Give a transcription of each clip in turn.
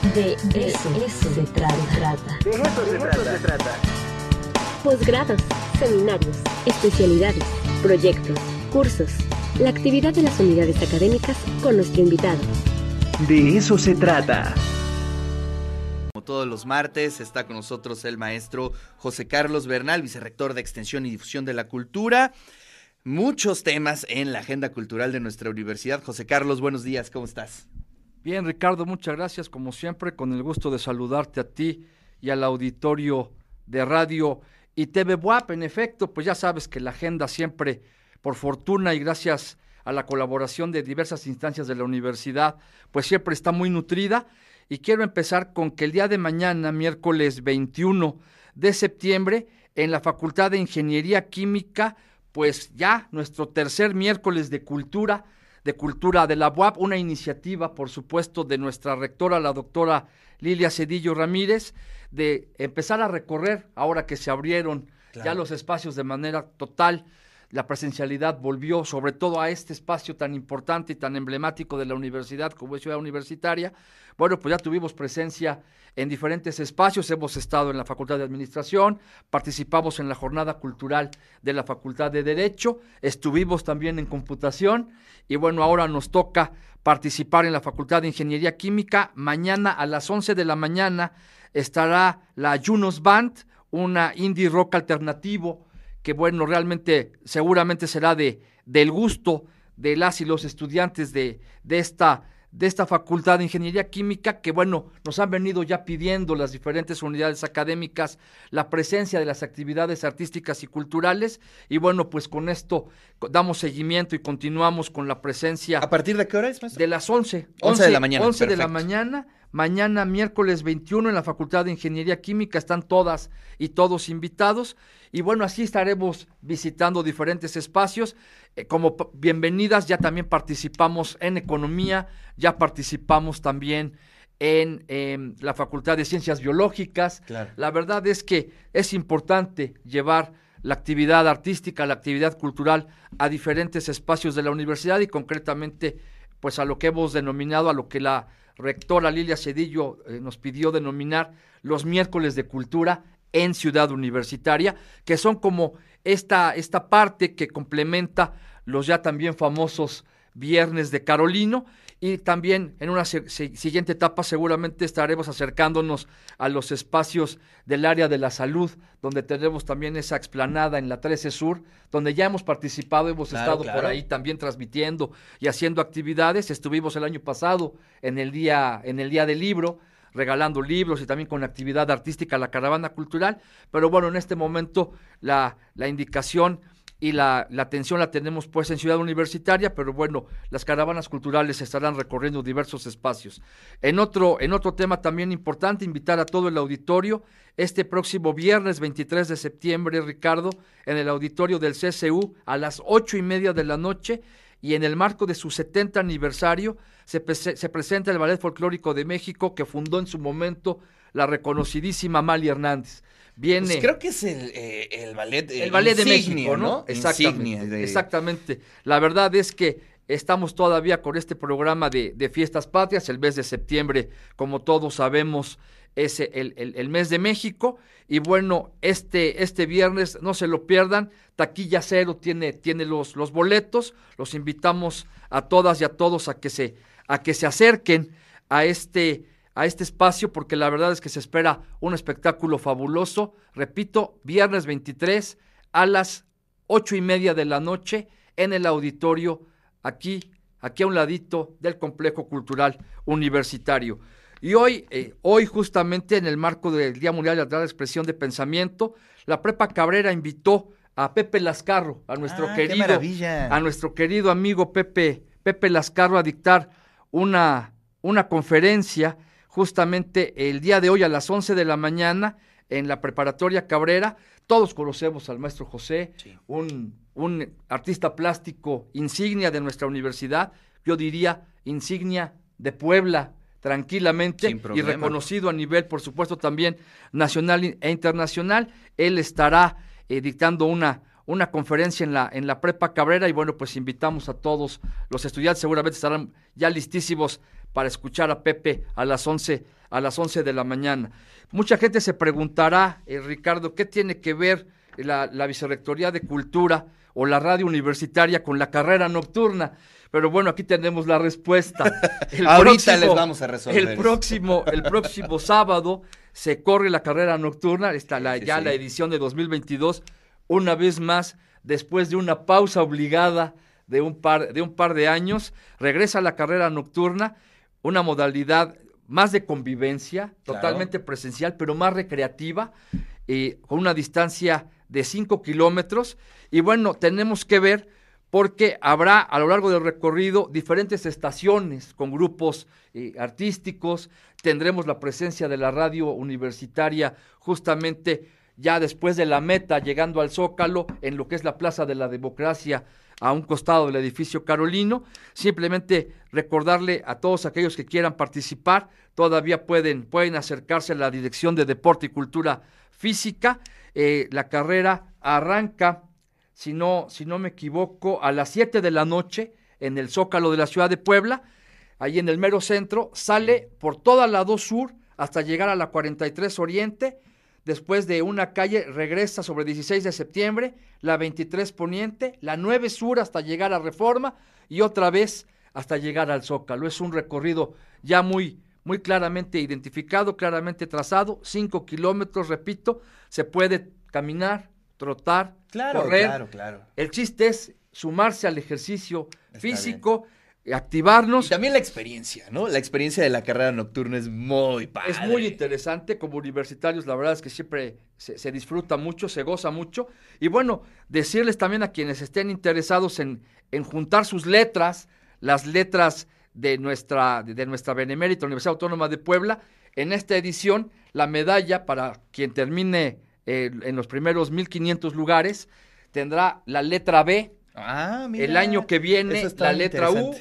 De eso, se trata. De eso se trata. Posgrados, seminarios, especialidades, proyectos, cursos. La actividad de las unidades académicas con nuestro invitado. De eso se trata. Como todos los martes, está con nosotros el maestro José Carlos Bernal, vicerrector de Extensión y Difusión de la Cultura. Muchos temas en la agenda cultural de nuestra universidad. José Carlos, buenos días, ¿cómo estás? Bien, Ricardo, muchas gracias. Como siempre, con el gusto de saludarte a ti y al auditorio de radio y TV WAP. En efecto, pues ya sabes que la agenda siempre, por fortuna y gracias a la colaboración de diversas instancias de la universidad, pues siempre está muy nutrida. Y quiero empezar con que el día de mañana, miércoles 21 de septiembre, en la Facultad de Ingeniería Química, pues ya nuestro tercer miércoles de cultura, de Cultura de la UAP, una iniciativa, por supuesto, de nuestra rectora, la doctora Lilia Cedillo Ramírez, de empezar a recorrer, ahora que se abrieron ya los espacios de manera total, la presencialidad volvió sobre todo a este espacio tan importante y tan emblemático de la universidad como es Ciudad Universitaria. Bueno, pues ya tuvimos presencia en diferentes espacios, hemos estado en la Facultad de Administración, participamos en la jornada cultural de la Facultad de Derecho, estuvimos también en computación y bueno, ahora nos toca participar en la Facultad de Ingeniería Química. Mañana a las 11 de la mañana estará la Junos Band, una indie rock alternativo que bueno, realmente seguramente será de, del gusto de las y los estudiantes de, de esta de esta Facultad de Ingeniería Química, que bueno, nos han venido ya pidiendo las diferentes unidades académicas la presencia de las actividades artísticas y culturales, y bueno, pues con esto damos seguimiento y continuamos con la presencia. ¿A partir de qué hora es, maestro? De las 11. 11 de la mañana. 11 de la mañana. Mañana, miércoles 21, en la Facultad de Ingeniería Química, están todas y todos invitados. Y bueno, así estaremos visitando diferentes espacios. Eh, como bienvenidas, ya también participamos en economía, ya participamos también en em, la Facultad de Ciencias Biológicas. La verdad es que es importante llevar la actividad artística, la actividad cultural a diferentes espacios de la universidad y concretamente pues a lo que hemos denominado, a lo que la rectora Lilia Cedillo eh, nos pidió denominar los miércoles de cultura en Ciudad Universitaria, que son como esta, esta parte que complementa los ya también famosos viernes de Carolino y también en una siguiente etapa seguramente estaremos acercándonos a los espacios del área de la salud, donde tenemos también esa explanada en la 13 Sur, donde ya hemos participado, hemos estado por ahí también transmitiendo y haciendo actividades. Estuvimos el año pasado en el día, en el día del libro, regalando libros y también con actividad artística, la caravana cultural. Pero bueno, en este momento la, la indicación y la, la, atención la tenemos pues en Ciudad Universitaria, pero bueno, las caravanas culturales estarán recorriendo diversos espacios. En otro, en otro tema también importante, invitar a todo el auditorio este próximo viernes 23 de septiembre, Ricardo, en el auditorio del CCU a las ocho y media de la noche y en el marco de su 70 aniversario se, se presenta el Ballet Folclórico de México que fundó en su momento la reconocidísima Mali Hernández. Viene. Pues creo que es el, eh, el ballet. El, ballet de México, ¿no? Exactamente. Exactamente. La verdad es que estamos todavía con este programa de, de, fiestas patrias. El mes de septiembre, como todos sabemos, es el, el, mes de México. Y bueno, este, este viernes, no se lo pierdan. Taquilla Cero tiene, tiene los, los boletos. Los invitamos a todas y a todos a que se, a que se acerquen a este a este espacio porque la verdad es que se espera un espectáculo fabuloso. Repito, viernes 23 a las ocho y media de la noche en el auditorio aquí, aquí a un ladito del complejo cultural universitario. Y hoy, eh, hoy justamente en el marco del Día Mundial de la Expresión de Pensamiento, la Prepa Cabrera invitó a Pepe Lascarro, a nuestro Ah, querido, a nuestro querido amigo Pepe, Pepe Lascarro a dictar una, una conferencia justamente el día de hoy a las 11 de la mañana en la preparatoria Cabrera. Todos conocemos al maestro José, un, un artista plástico insignia de nuestra universidad, yo diría insignia de Puebla, tranquilamente y reconocido a nivel, por supuesto, también nacional e internacional. Él estará eh, dictando una, una conferencia en la, en la Prepa Cabrera y bueno, pues invitamos a todos los estudiantes, seguramente estarán ya listísimos para escuchar a Pepe a las 11, a las 11 de la mañana. Mucha gente se preguntará, eh, Ricardo, ¿qué tiene que ver la, la Vicerrectoría de Cultura o la radio universitaria con la carrera nocturna? Pero bueno, aquí tenemos la respuesta. El Ahorita les vamos a resolver. El próximo, el próximo sábado se corre la carrera nocturna, está la, ya la edición de 2022, una vez más, después de una pausa obligada de un par de, un par de años, regresa la carrera nocturna, una modalidad más de convivencia, totalmente presencial, pero más recreativa, eh, con una distancia de 5 kilómetros. Y bueno, tenemos que ver porque habrá a lo largo del recorrido diferentes estaciones con grupos eh, artísticos, tendremos la presencia de la radio universitaria justamente ya después de la meta, llegando al Zócalo, en lo que es la Plaza de la Democracia, a un costado del edificio Carolino. Simplemente recordarle a todos aquellos que quieran participar, todavía pueden, pueden acercarse a la Dirección de Deporte y Cultura Física. Eh, la carrera arranca si no, si no me equivoco, a las 7 de la noche en el Zócalo de la ciudad de Puebla, ahí en el mero centro, sale por toda la 2 Sur hasta llegar a la 43 Oriente, después de una calle regresa sobre 16 de septiembre, la 23 Poniente, la 9 Sur hasta llegar a Reforma y otra vez hasta llegar al Zócalo. Es un recorrido ya muy, muy claramente identificado, claramente trazado, 5 kilómetros, repito, se puede caminar, trotar, claro, correr. Claro, claro. El chiste es sumarse al ejercicio físico, activarnos. Y también la experiencia, ¿no? La experiencia de la carrera nocturna es muy padre. Es muy interesante. Como universitarios, la verdad es que siempre se, disfruta mucho, se goza mucho. Y bueno, decirles también a quienes estén interesados en, en juntar sus letras, las letras de nuestra, de nuestra Benemérita Universidad Autónoma de Puebla, en esta edición, la medalla para quien termine eh, en los primeros 1500 lugares, tendrá la letra B. Ah, el año que viene la letra U,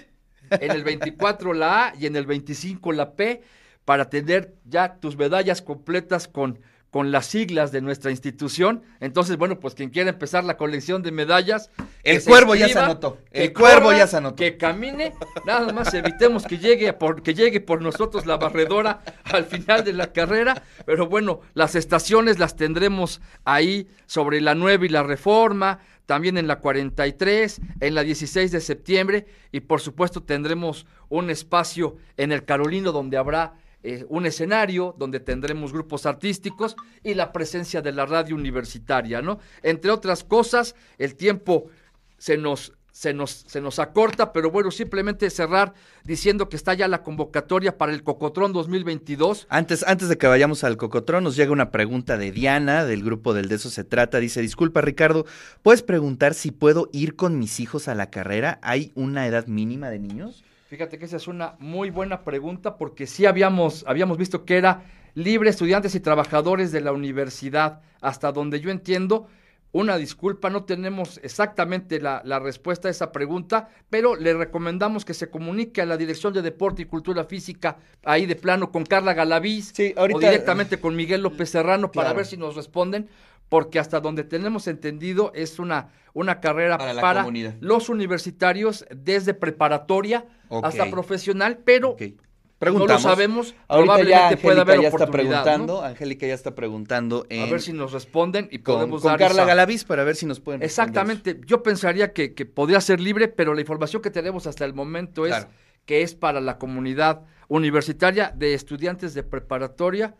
en el 24 la A y en el 25 la P, para tener ya tus medallas completas con con las siglas de nuestra institución. Entonces, bueno, pues quien quiera empezar la colección de medallas. El cuervo ya se anotó. El cuervo ya se anotó. Que camine, nada más evitemos que llegue, por, que llegue por nosotros la barredora al final de la carrera. Pero bueno, las estaciones las tendremos ahí sobre la 9 y la reforma, también en la 43, en la 16 de septiembre y por supuesto tendremos un espacio en el Carolino donde habrá eh, un escenario donde tendremos grupos artísticos y la presencia de la radio universitaria, ¿no? Entre otras cosas, el tiempo se nos se nos, se nos acorta, pero bueno, simplemente cerrar diciendo que está ya la convocatoria para el Cocotrón 2022. Antes, antes de que vayamos al Cocotrón, nos llega una pregunta de Diana, del grupo del De eso se trata. Dice, disculpa Ricardo, ¿puedes preguntar si puedo ir con mis hijos a la carrera? ¿Hay una edad mínima de niños? Fíjate que esa es una muy buena pregunta porque sí habíamos, habíamos visto que era libre estudiantes y trabajadores de la universidad, hasta donde yo entiendo. Una disculpa, no tenemos exactamente la, respuesta a esa pregunta, pero le recomendamos que se comunique a la Dirección de Deporte y Cultura Física, ahí de plano con Carla Galaviz, o directamente con Miguel López Serrano, para ver si nos responden, porque hasta donde tenemos entendido es una, una carrera para, los universitarios desde preparatoria hasta profesional, pero no lo sabemos. probablemente puede haber ya está preguntando, Angélica ya está preguntando. a ver si nos responden y con, podemos con Carla Galaviz para ver si nos pueden Exactamente. Yo pensaría que, que, podría ser libre, pero la información que tenemos hasta el momento es que es para la comunidad universitaria de estudiantes de preparatoria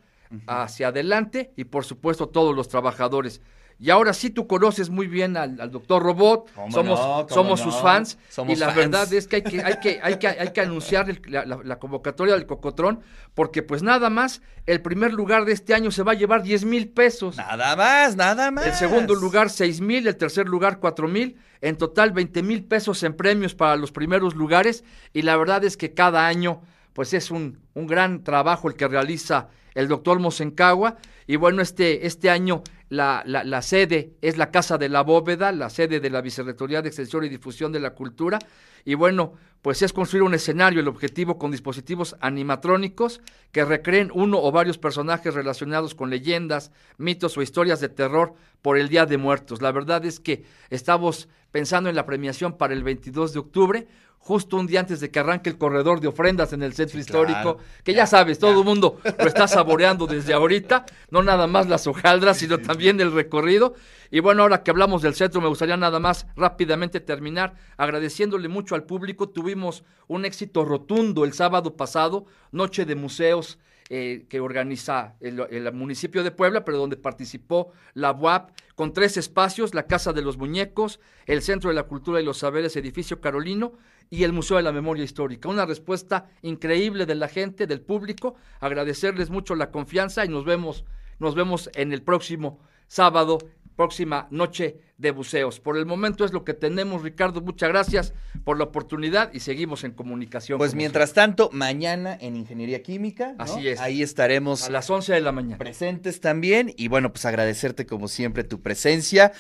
hacia adelante y por supuesto todos los trabajadores. Y ahora sí tú conoces muy bien al, doctor Robot, somos, somos sus fans, y la verdad es que hay que, hay que, hay que, hay que anunciar la, convocatoria del Cocotrón, porque pues nada más, el primer lugar de este año se va a llevar 10 mil pesos. Nada más, nada más. El segundo lugar 6 mil, el tercer lugar 4 mil, en total 20 mil pesos en premios para los primeros lugares, y la verdad es que cada año pues es un, un gran trabajo el que realiza el doctor Mosencagua, y bueno, este, este año la, la, sede es la Casa de la Bóveda, la sede de la Vicerrectoría de Extensión y Difusión de la Cultura. Y bueno, pues es construir un escenario, el objetivo con dispositivos animatrónicos que recreen uno o varios personajes relacionados con leyendas, mitos o historias de terror por el Día de Muertos. La verdad es que estamos pensando en la premiación para el 22 de octubre, justo un día antes de que arranque el corredor de ofrendas en el centro histórico, claro. que ya, sabes, todo el mundo lo está saboreando desde ahorita, no nada más las hojaldras, sino también el recorrido. Y bueno, ahora que hablamos del centro, me gustaría nada más rápidamente terminar agradeciéndole mucho al público. Tuvimos un éxito rotundo el sábado pasado, Noche de Museos eh, que organiza el, el, municipio de Puebla, pero donde participó la UAP, con tres espacios, la Casa de los Muñecos, el Centro de la Cultura y los Saberes, Edificio Carolino, y el Museo de la Memoria Histórica. Una respuesta increíble de la gente, del público, agradecerles mucho la confianza y nos vemos, nos vemos en el próximo sábado, próxima noche de buceos. Por el momento es lo que tenemos, Ricardo. Muchas gracias por la oportunidad y seguimos en comunicación. Pues mientras tanto, mañana en Ingeniería Química. ¿no? Así es. Ahí estaremos. A las 11 de la mañana. Presentes también. Y bueno, pues agradecerte como siempre tu presencia.